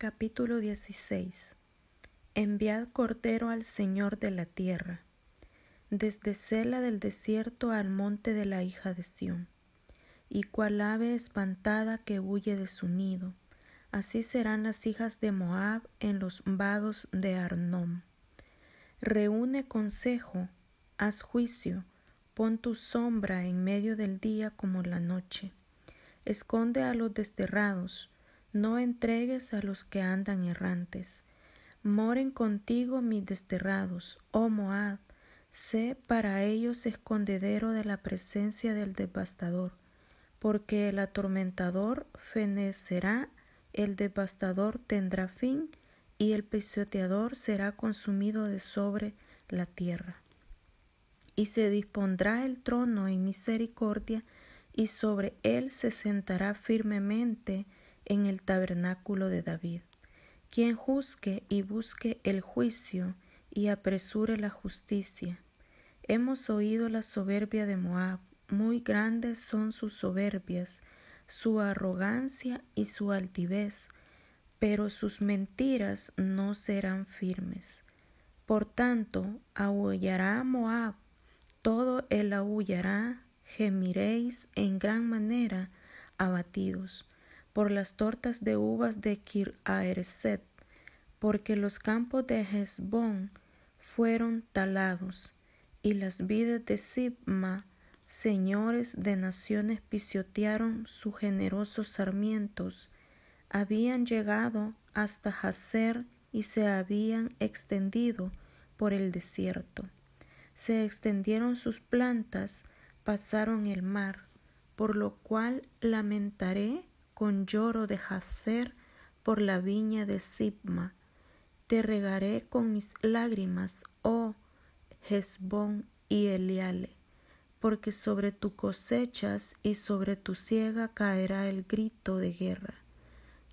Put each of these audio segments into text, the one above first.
Capítulo 16 Enviad cordero al Señor de la tierra, desde Cela del desierto al monte de la hija de Sión, y cual ave espantada que huye de su nido, así serán las hijas de Moab en los vados de Arnón. Reúne consejo, haz juicio, pon tu sombra en medio del día como la noche. Esconde a los desterrados, no entregues a los que andan errantes. Moren contigo mis desterrados, oh Moab, sé para ellos escondedero de la presencia del devastador, porque el atormentador fenecerá, el devastador tendrá fin, y el pisoteador será consumido de sobre la tierra. Y se dispondrá el trono en misericordia, y sobre él se sentará firmemente en el tabernáculo de David, quien juzgue y busque el juicio y apresure la justicia. Hemos oído la soberbia de Moab, muy grandes son sus soberbias, su arrogancia y su altivez, pero sus mentiras no serán firmes. Por tanto, aullará Moab, todo el aullará, gemiréis en gran manera, abatidos por las tortas de uvas de Kir Aerset, porque los campos de Hezbón fueron talados, y las vidas de Sibma, señores de naciones, pisotearon sus generosos sarmientos, habían llegado hasta Hazer y se habían extendido por el desierto. Se extendieron sus plantas, pasaron el mar, por lo cual lamentaré con lloro de Hacer por la viña de Sibma. Te regaré con mis lágrimas, oh Hezbón y Eliale, porque sobre tu cosechas y sobre tu siega caerá el grito de guerra.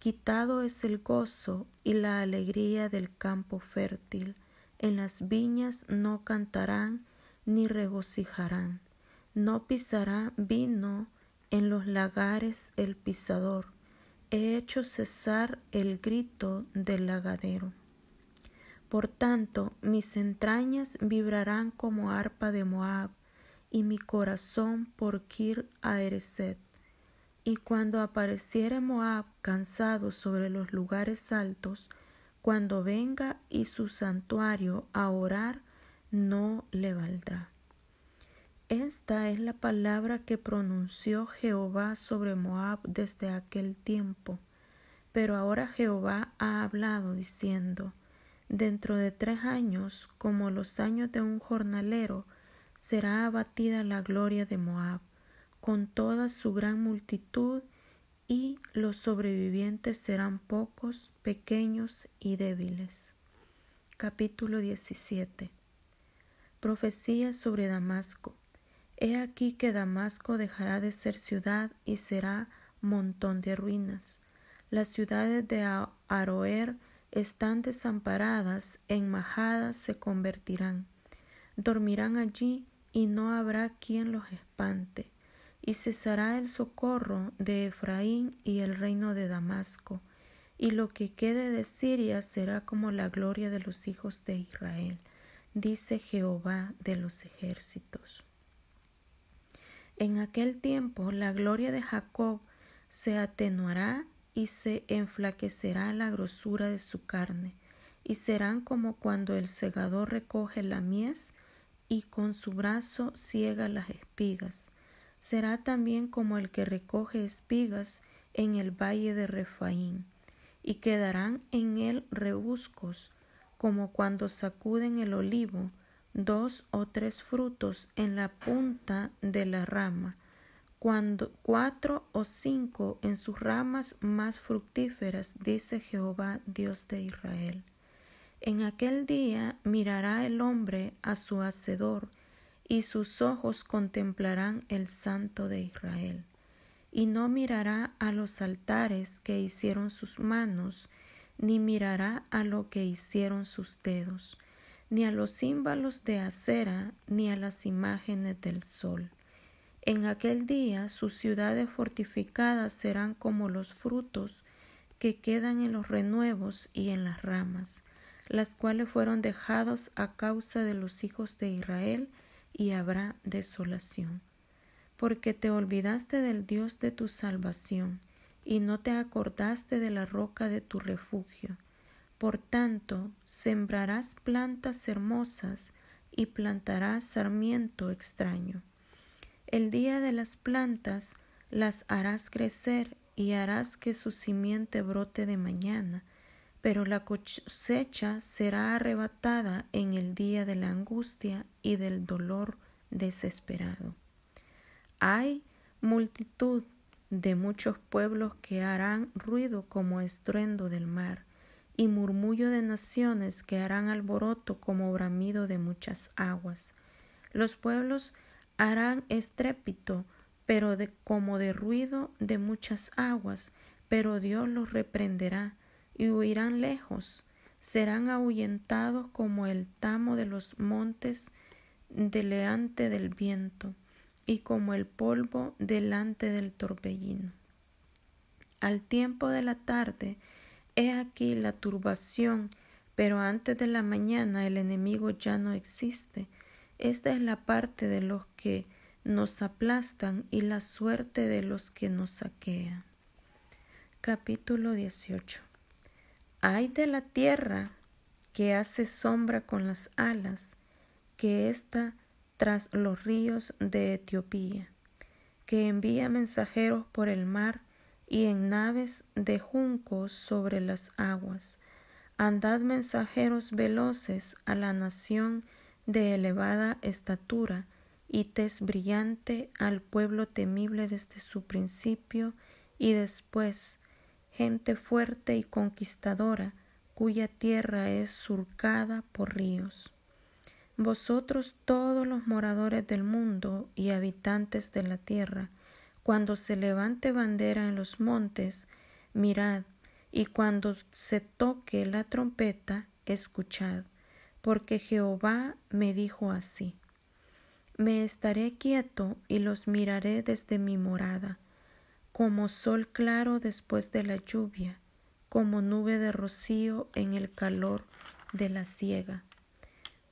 Quitado es el gozo y la alegría del campo fértil. En las viñas no cantarán ni regocijarán. No pisará vino en los lagares el pisador, he hecho cesar el grito del lagadero. Por tanto, mis entrañas vibrarán como arpa de Moab, y mi corazón por Kir Aereset. Y cuando apareciere Moab cansado sobre los lugares altos, cuando venga y su santuario a orar, no le valdrá. Esta es la palabra que pronunció Jehová sobre Moab desde aquel tiempo. Pero ahora Jehová ha hablado diciendo, Dentro de tres años, como los años de un jornalero, será abatida la gloria de Moab, con toda su gran multitud, y los sobrevivientes serán pocos, pequeños y débiles. Capítulo 17 Profecía sobre Damasco. He aquí que Damasco dejará de ser ciudad y será montón de ruinas. Las ciudades de Aroer están desamparadas, en majadas se convertirán. Dormirán allí y no habrá quien los espante. Y cesará el socorro de Efraín y el reino de Damasco, y lo que quede de Siria será como la gloria de los hijos de Israel, dice Jehová de los ejércitos. En aquel tiempo la gloria de Jacob se atenuará y se enflaquecerá la grosura de su carne, y serán como cuando el segador recoge la mies y con su brazo ciega las espigas. Será también como el que recoge espigas en el valle de Refaín, y quedarán en él rebuscos, como cuando sacuden el olivo, dos o tres frutos en la punta de la rama, cuando cuatro o cinco en sus ramas más fructíferas, dice Jehová Dios de Israel. En aquel día mirará el hombre a su hacedor, y sus ojos contemplarán el Santo de Israel, y no mirará a los altares que hicieron sus manos, ni mirará a lo que hicieron sus dedos ni a los símbolos de acera, ni a las imágenes del sol. En aquel día sus ciudades fortificadas serán como los frutos que quedan en los renuevos y en las ramas, las cuales fueron dejados a causa de los hijos de Israel, y habrá desolación. Porque te olvidaste del Dios de tu salvación, y no te acordaste de la roca de tu refugio. Por tanto, sembrarás plantas hermosas y plantarás sarmiento extraño. El día de las plantas las harás crecer y harás que su simiente brote de mañana, pero la cosecha será arrebatada en el día de la angustia y del dolor desesperado. Hay multitud de muchos pueblos que harán ruido como estruendo del mar, y murmullo de naciones que harán alboroto como bramido de muchas aguas. Los pueblos harán estrépito, pero de, como de ruido de muchas aguas, pero Dios los reprenderá y huirán lejos, serán ahuyentados como el tamo de los montes delante del viento y como el polvo delante del torbellino. Al tiempo de la tarde, he aquí la turbación, pero antes de la mañana el enemigo ya no existe. Esta es la parte de los que nos aplastan y la suerte de los que nos saquean. Capítulo 18 Ay de la tierra que hace sombra con las alas, que está tras los ríos de Etiopía, que envía mensajeros por el mar y en naves de juncos sobre las aguas. Andad mensajeros veloces a la nación de elevada estatura, y tez brillante al pueblo temible desde su principio y después, gente fuerte y conquistadora, cuya tierra es surcada por ríos. Vosotros todos los moradores del mundo y habitantes de la tierra, cuando se levante bandera en los montes, mirad, y cuando se toque la trompeta, escuchad, porque Jehová me dijo así. Me estaré quieto y los miraré desde mi morada, como sol claro después de la lluvia, como nube de rocío en el calor de la siega.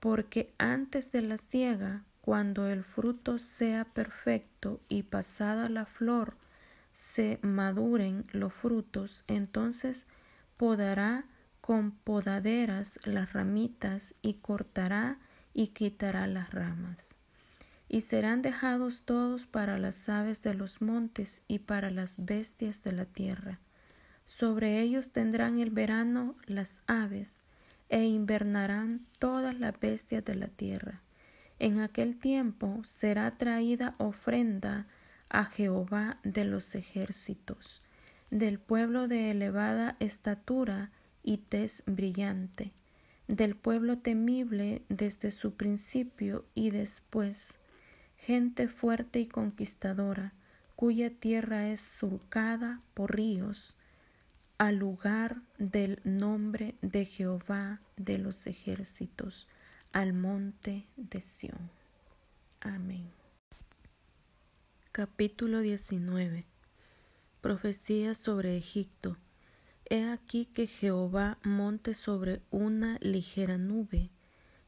Porque antes de la siega, cuando el fruto sea perfecto y pasada la flor, se maduren los frutos, entonces podará con podaderas las ramitas y cortará y quitará las ramas y serán dejados todos para las aves de los montes y para las bestias de la tierra. Sobre ellos tendrán el verano las aves, e invernarán todas las bestias de la tierra. En aquel tiempo será traída ofrenda a Jehová de los ejércitos, del pueblo de elevada estatura y tez brillante, del pueblo temible desde su principio y después, gente fuerte y conquistadora, cuya tierra es surcada por ríos, al lugar del nombre de Jehová de los ejércitos, al monte de Sión. Amén. Capítulo 19 Profecía sobre Egipto. He aquí que Jehová monte sobre una ligera nube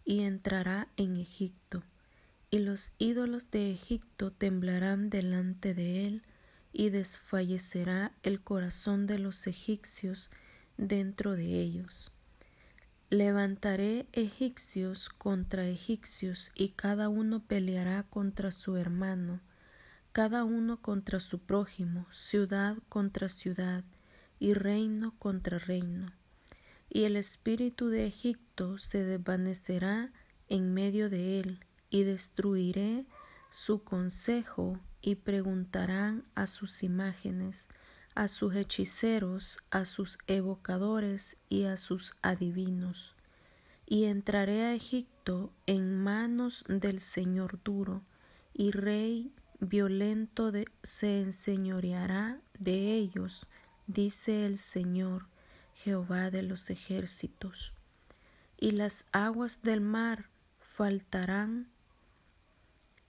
y entrará en Egipto y los ídolos de Egipto temblarán delante de él, y desfallecerá el corazón de los egipcios dentro de ellos. Levantaré egipcios contra egipcios, y cada uno peleará contra su hermano, cada uno contra su prójimo, ciudad contra ciudad, y reino contra reino. Y el espíritu de Egipto se desvanecerá en medio de él, y destruiré su consejo y preguntarán a sus imágenes, a sus hechiceros, a sus evocadores y a sus adivinos. Y entraré a Egipto en manos del Señor duro, y rey violento se enseñoreará de ellos, dice el Señor, Jehová de los ejércitos. Y las aguas del mar faltarán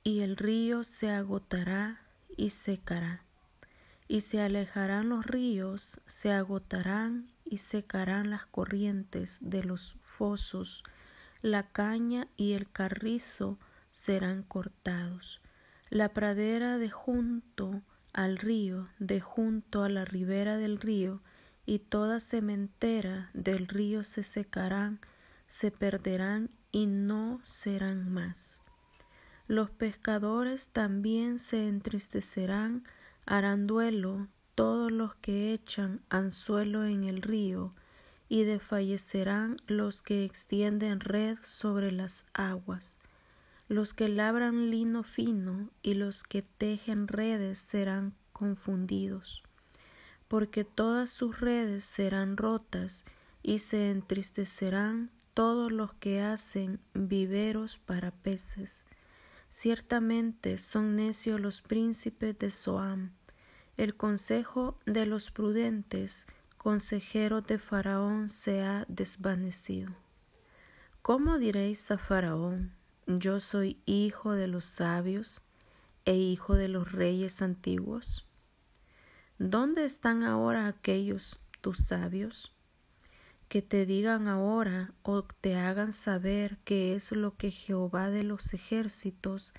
y el río se agotará y secará, y se alejarán los ríos, se agotarán y secarán las corrientes de los fosos, la caña y el carrizo serán cortados. La pradera de junto al río, de junto a la ribera del río, y toda sementera del río se secarán, se perderán y no serán más. Los pescadores también se entristecerán harán duelo todos los que echan anzuelo en el río, y desfallecerán los que extienden red sobre las aguas. Los que labran lino fino y los que tejen redes serán confundidos, porque todas sus redes serán rotas y se entristecerán todos los que hacen viveros para peces. Ciertamente son necios los príncipes de Soam, el consejo de los prudentes consejeros de Faraón se ha desvanecido. ¿Cómo diréis a Faraón, yo soy hijo de los sabios e hijo de los reyes antiguos? ¿Dónde están ahora aquellos tus sabios? Que te digan ahora o te hagan saber qué es lo que Jehová de los ejércitos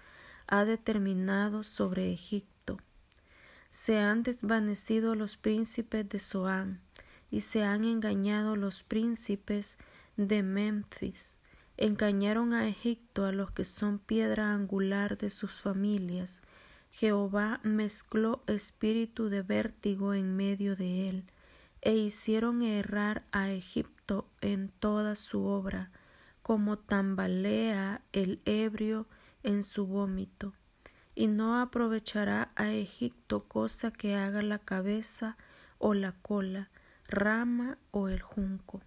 ha determinado sobre Egipto se han desvanecido los príncipes de Zoán y se han engañado los príncipes de Memphis. Engañaron a Egipto a los que son piedra angular de sus familias. Jehová mezcló espíritu de vértigo en medio de él, e hicieron errar a Egipto en toda su obra, como tambalea el ebrio en su vómito y no aprovechará a Egipto cosa que haga la cabeza o la cola, rama o el junco.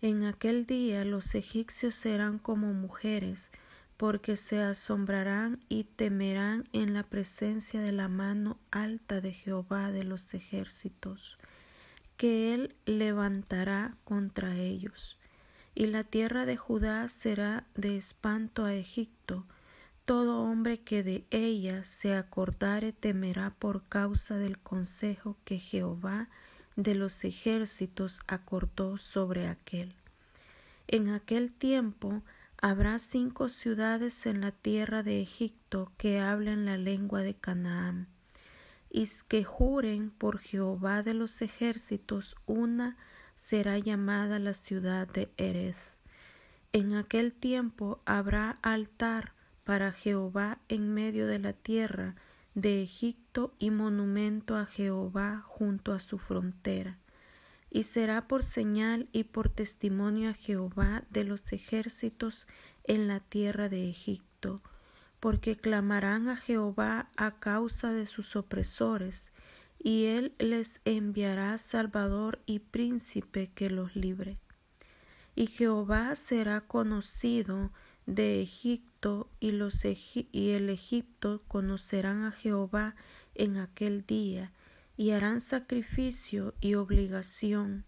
En aquel día los egipcios serán como mujeres, porque se asombrarán y temerán en la presencia de la mano alta de Jehová de los ejércitos, que él levantará contra ellos. Y la tierra de Judá será de espanto a Egipto, todo hombre que de ella se acordare temerá por causa del consejo que Jehová de los ejércitos acordó sobre aquel. En aquel tiempo habrá cinco ciudades en la tierra de Egipto que hablen la lengua de Canaán, y que juren por Jehová de los ejércitos, una será llamada la ciudad de Erez. En aquel tiempo habrá altar para Jehová en medio de la tierra de Egipto y monumento a Jehová junto a su frontera. Y será por señal y por testimonio a Jehová de los ejércitos en la tierra de Egipto, porque clamarán a Jehová a causa de sus opresores, y él les enviará Salvador y príncipe que los libre. Y Jehová será conocido de Egipto y, los y el Egipto conocerán a Jehová en aquel día y harán sacrificio y obligación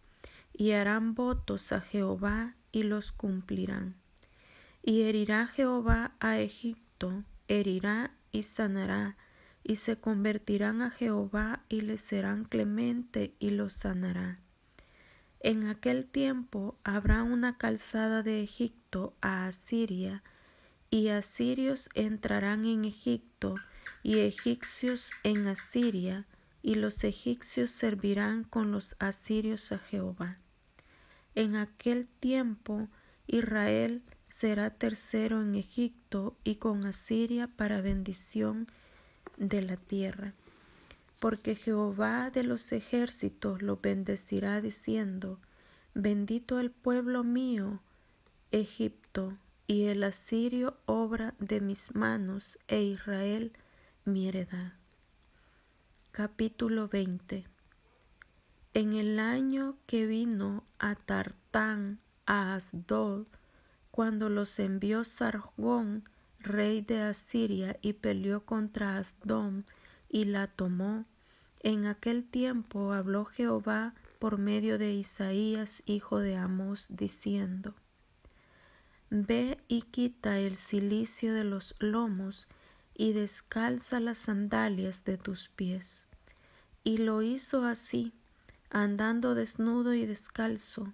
y harán votos a Jehová y los cumplirán. Y herirá Jehová a Egipto, herirá y sanará, y se convertirán a Jehová y les serán clemente y los sanará. En aquel tiempo habrá una calzada de Egipto a Asiria, y asirios entrarán en Egipto, y egipcios en Asiria, y los egipcios servirán con los asirios a Jehová. En aquel tiempo Israel será tercero en Egipto y con Asiria para bendición de la tierra porque Jehová de los ejércitos lo bendecirá diciendo, Bendito el pueblo mío, Egipto, y el asirio obra de mis manos, e Israel mi heredad. Capítulo 20 En el año que vino a Tartán a Asdod, cuando los envió Sargón, rey de Asiria, y peleó contra Asdom, y la tomó. En aquel tiempo habló Jehová por medio de Isaías, hijo de Amós, diciendo, Ve y quita el cilicio de los lomos y descalza las sandalias de tus pies. Y lo hizo así, andando desnudo y descalzo.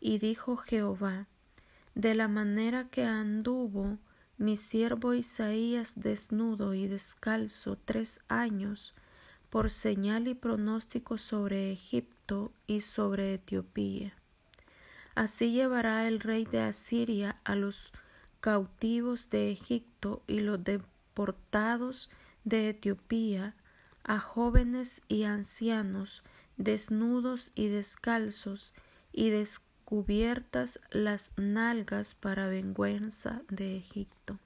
Y dijo Jehová, de la manera que anduvo mi siervo Isaías desnudo y descalzo tres años, por señal y pronóstico sobre Egipto y sobre Etiopía. Así llevará el rey de Asiria a los cautivos de Egipto y los deportados de Etiopía, a jóvenes y ancianos, desnudos y descalzos, y descubiertas las nalgas para vergüenza de Egipto.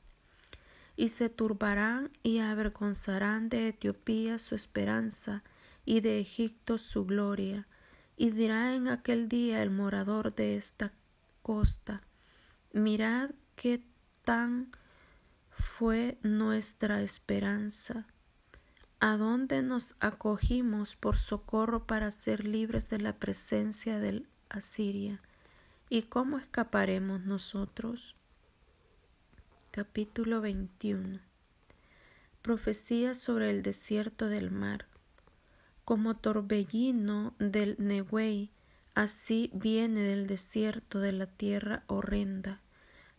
Y se turbarán y avergonzarán de Etiopía su esperanza, y de Egipto su gloria, y dirá en aquel día el morador de esta costa, mirad qué tan fue nuestra esperanza, a dónde nos acogimos por socorro para ser libres de la presencia del Asiria, y cómo escaparemos nosotros. Capítulo 21 Profecía sobre el desierto del mar como torbellino del Nehuey, así viene del desierto de la tierra horrenda.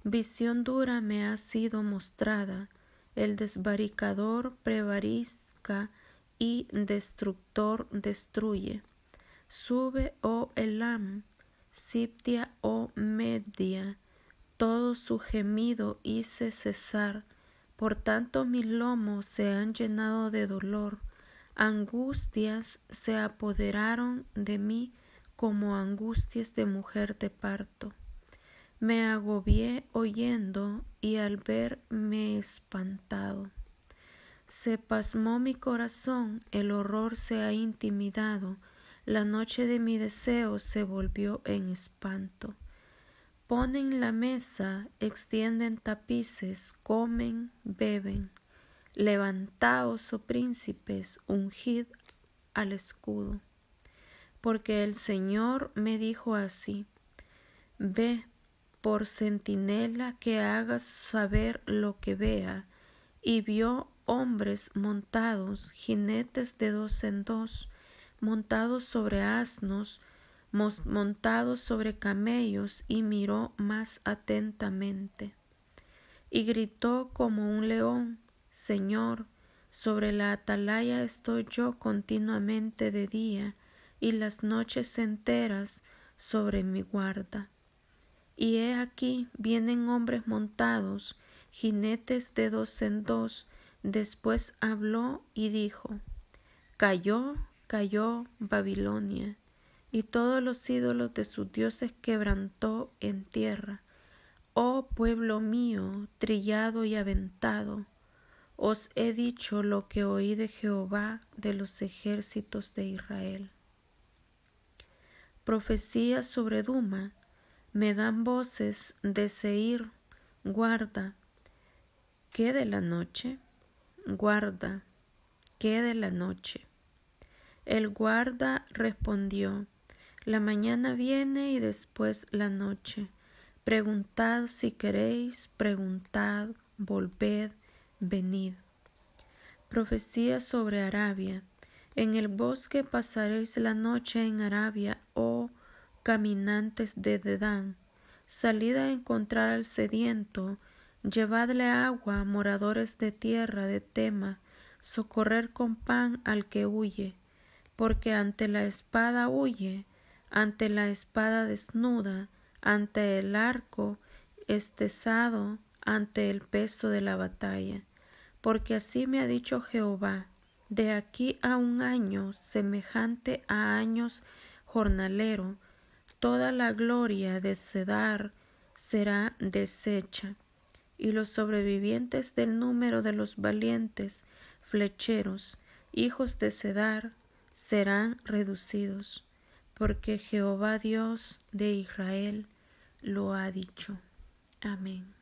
Visión dura me ha sido mostrada, el desbaricador prevarisca y destructor destruye. Sube, oh Elam, Siptia, oh Media, todo su gemido hice cesar, por tanto mis lomos se han llenado de dolor, Angustias se apoderaron de mí como angustias de mujer de parto. Me agobié oyendo y al ver me espantado. Se pasmó mi corazón, el horror se ha intimidado, la noche de mi deseo se volvió en espanto. Ponen la mesa, extienden tapices, comen, beben. Levantaos, oh príncipes, ungid al escudo. Porque el Señor me dijo así, Ve por centinela que hagas saber lo que vea, y vio hombres montados, jinetes de dos en dos, montados sobre asnos, montados sobre camellos, y miró más atentamente. Y gritó como un león, Señor, sobre la atalaya estoy yo continuamente de día y las noches enteras sobre mi guarda. Y he aquí vienen hombres montados, jinetes de dos en dos. Después habló y dijo, Cayó, cayó Babilonia, y todos los ídolos de sus dioses quebrantó en tierra. Oh pueblo mío, trillado y aventado, os he dicho lo que oí de Jehová de los ejércitos de Israel. Profecía sobre Duma, me dan voces de Seir, guarda, ¿qué de la noche? Guarda, ¿qué de la noche? El guarda respondió, la mañana viene y después la noche. Preguntad si queréis, preguntad, volved, venid. Profecía sobre Arabia. En el bosque pasaréis la noche en Arabia, oh caminantes de Dedán. Salid a encontrar al sediento, llevadle agua, moradores de tierra de Tema, socorrer con pan al que huye, porque ante la espada huye, ante la espada desnuda, ante el arco estesado, ante el peso de la batalla. Porque así me ha dicho Jehová, de aquí a un año semejante a años jornalero, toda la gloria de Cedar será deshecha, y los sobrevivientes del número de los valientes flecheros, hijos de Cedar, serán reducidos, porque Jehová Dios de Israel lo ha dicho. Amén.